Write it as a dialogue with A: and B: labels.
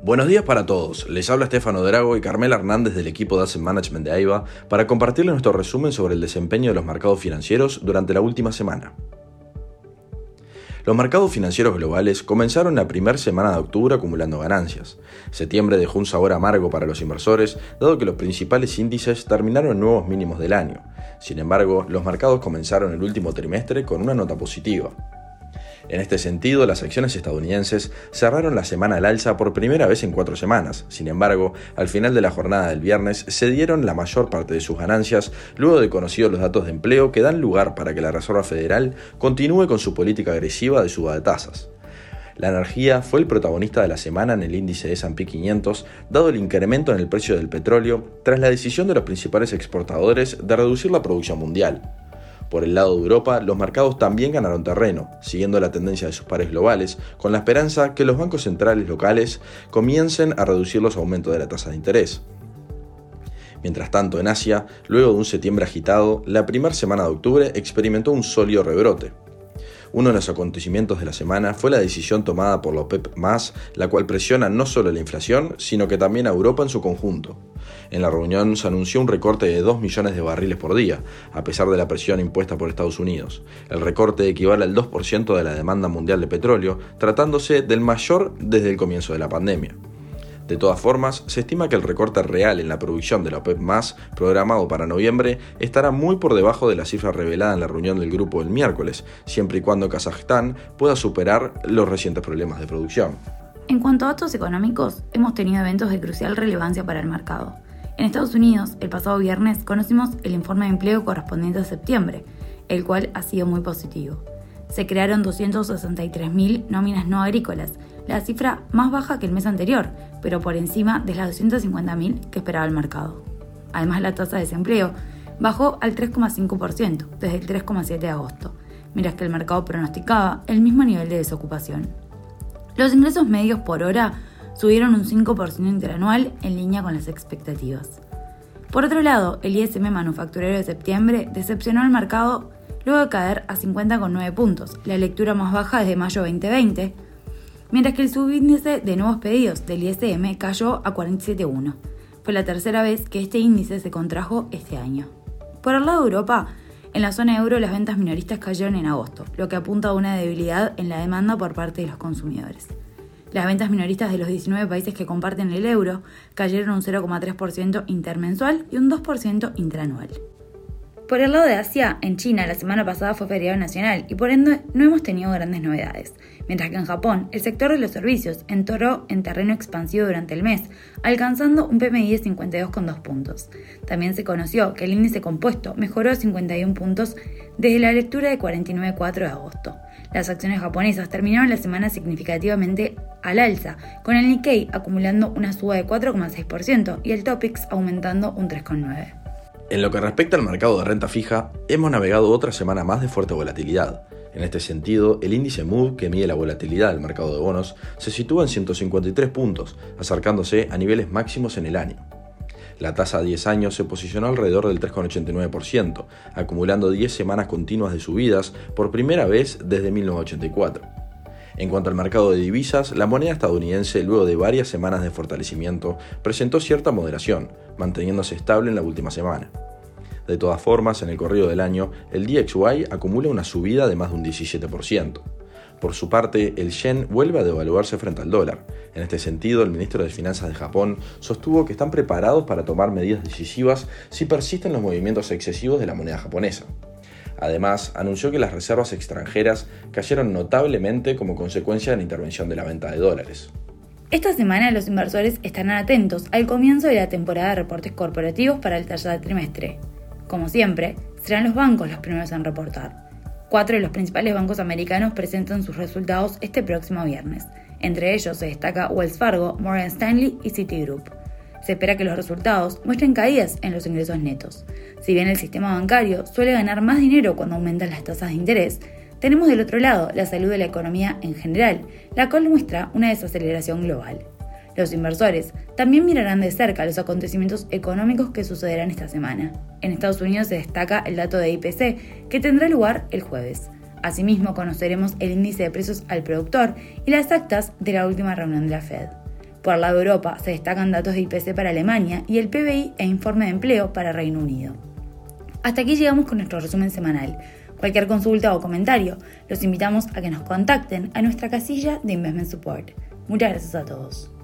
A: Buenos días para todos, les habla Estefano Drago y Carmela Hernández del equipo de Asset Management de AIBA para compartirles nuestro resumen sobre el desempeño de los mercados financieros durante la última semana. Los mercados financieros globales comenzaron la primera semana de octubre acumulando ganancias. Septiembre dejó un sabor amargo para los inversores, dado que los principales índices terminaron en nuevos mínimos del año. Sin embargo, los mercados comenzaron el último trimestre con una nota positiva. En este sentido, las acciones estadounidenses cerraron la semana al alza por primera vez en cuatro semanas. Sin embargo, al final de la jornada del viernes se dieron la mayor parte de sus ganancias luego de conocidos los datos de empleo que dan lugar para que la Reserva Federal continúe con su política agresiva de suba de tasas. La energía fue el protagonista de la semana en el índice de S&P 500, dado el incremento en el precio del petróleo tras la decisión de los principales exportadores de reducir la producción mundial. Por el lado de Europa, los mercados también ganaron terreno, siguiendo la tendencia de sus pares globales, con la esperanza que los bancos centrales locales comiencen a reducir los aumentos de la tasa de interés. Mientras tanto, en Asia, luego de un septiembre agitado, la primera semana de octubre experimentó un sólido rebrote. Uno de los acontecimientos de la semana fue la decisión tomada por la OPEP, la cual presiona no solo la inflación, sino que también a Europa en su conjunto. En la reunión se anunció un recorte de 2 millones de barriles por día, a pesar de la presión impuesta por Estados Unidos. El recorte equivale al 2% de la demanda mundial de petróleo, tratándose del mayor desde el comienzo de la pandemia. De todas formas, se estima que el recorte real en la producción de la OPEP programado para noviembre, estará muy por debajo de la cifra revelada en la reunión del grupo el miércoles, siempre y cuando Kazajstán pueda superar los recientes problemas de producción.
B: En cuanto a datos económicos, hemos tenido eventos de crucial relevancia para el mercado. En Estados Unidos, el pasado viernes conocimos el informe de empleo correspondiente a septiembre, el cual ha sido muy positivo. Se crearon 263.000 nóminas no agrícolas, la cifra más baja que el mes anterior, pero por encima de las 250.000 que esperaba el mercado. Además, la tasa de desempleo bajó al 3,5% desde el 3,7 de agosto, mientras que el mercado pronosticaba el mismo nivel de desocupación. Los ingresos medios por hora subieron un 5% interanual en línea con las expectativas. Por otro lado, el ISM manufacturero de septiembre decepcionó al mercado luego de caer a 50,9 puntos, la lectura más baja desde mayo 2020, mientras que el subíndice de nuevos pedidos del ISM cayó a 47,1. Fue la tercera vez que este índice se contrajo este año. Por el lado de Europa, en la zona euro las ventas minoristas cayeron en agosto, lo que apunta a una debilidad en la demanda por parte de los consumidores. Las ventas minoristas de los 19 países que comparten el euro cayeron un 0,3% intermensual y un 2% intranual. Por el lado de Asia, en China la semana pasada fue feriado nacional y por ende no hemos tenido grandes novedades, mientras que en Japón el sector de los servicios entoró en terreno expansivo durante el mes, alcanzando un PMI de 52,2 puntos. También se conoció que el índice compuesto mejoró 51 puntos desde la lectura de 49,4 de agosto. Las acciones japonesas terminaron la semana significativamente al alza, con el Nikkei acumulando una suba de 4,6% y el Topix aumentando un 3,9%.
A: En lo que respecta al mercado de renta fija, hemos navegado otra semana más de fuerte volatilidad. En este sentido, el índice Mood, que mide la volatilidad del mercado de bonos, se sitúa en 153 puntos, acercándose a niveles máximos en el año. La tasa a 10 años se posicionó alrededor del 3,89%, acumulando 10 semanas continuas de subidas por primera vez desde 1984. En cuanto al mercado de divisas, la moneda estadounidense, luego de varias semanas de fortalecimiento, presentó cierta moderación, manteniéndose estable en la última semana. De todas formas, en el corrido del año, el DXY acumula una subida de más de un 17%. Por su parte, el yen vuelve a devaluarse frente al dólar. En este sentido, el ministro de Finanzas de Japón sostuvo que están preparados para tomar medidas decisivas si persisten los movimientos excesivos de la moneda japonesa. Además, anunció que las reservas extranjeras cayeron notablemente como consecuencia de la intervención de la venta de dólares.
B: Esta semana los inversores estarán atentos al comienzo de la temporada de reportes corporativos para el tercer trimestre. Como siempre, serán los bancos los primeros en reportar. Cuatro de los principales bancos americanos presentan sus resultados este próximo viernes. Entre ellos se destaca Wells Fargo, Morgan Stanley y Citigroup se espera que los resultados muestren caídas en los ingresos netos. Si bien el sistema bancario suele ganar más dinero cuando aumentan las tasas de interés, tenemos del otro lado la salud de la economía en general, la cual muestra una desaceleración global. Los inversores también mirarán de cerca los acontecimientos económicos que sucederán esta semana. En Estados Unidos se destaca el dato de IPC, que tendrá lugar el jueves. Asimismo, conoceremos el índice de precios al productor y las actas de la última reunión de la Fed. Por la de Europa se destacan datos de IPC para Alemania y el PBI e informe de empleo para Reino Unido. Hasta aquí llegamos con nuestro resumen semanal. Cualquier consulta o comentario, los invitamos a que nos contacten a nuestra casilla de Investment Support. Muchas gracias a todos.